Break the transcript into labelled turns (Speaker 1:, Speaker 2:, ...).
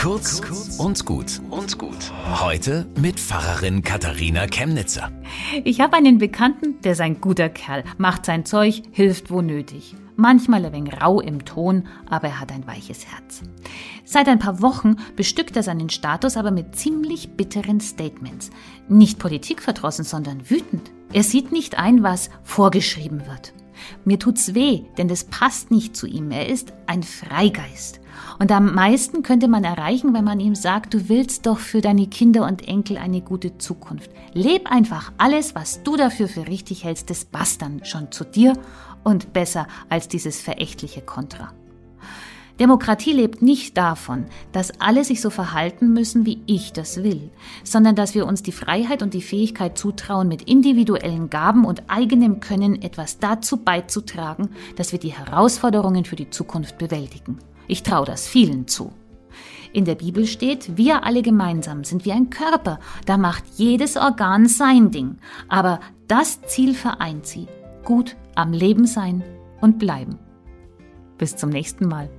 Speaker 1: Kurz und gut und gut. Heute mit Pfarrerin Katharina Chemnitzer.
Speaker 2: Ich habe einen Bekannten, der ist ein guter Kerl, macht sein Zeug, hilft wo nötig. Manchmal ein wenig rau im Ton, aber er hat ein weiches Herz. Seit ein paar Wochen bestückt er seinen Status aber mit ziemlich bitteren Statements. Nicht politikverdrossen, sondern wütend. Er sieht nicht ein, was vorgeschrieben wird. Mir tut's weh, denn das passt nicht zu ihm. Er ist ein Freigeist. Und am meisten könnte man erreichen, wenn man ihm sagt, du willst doch für deine Kinder und Enkel eine gute Zukunft. Leb einfach alles, was du dafür für richtig hältst, das passt dann schon zu dir und besser als dieses verächtliche Kontra. Demokratie lebt nicht davon, dass alle sich so verhalten müssen, wie ich das will, sondern dass wir uns die Freiheit und die Fähigkeit zutrauen, mit individuellen Gaben und eigenem Können etwas dazu beizutragen, dass wir die Herausforderungen für die Zukunft bewältigen. Ich traue das vielen zu. In der Bibel steht, wir alle gemeinsam sind wie ein Körper, da macht jedes Organ sein Ding, aber das Ziel vereint sie, gut am Leben sein und bleiben. Bis zum nächsten Mal.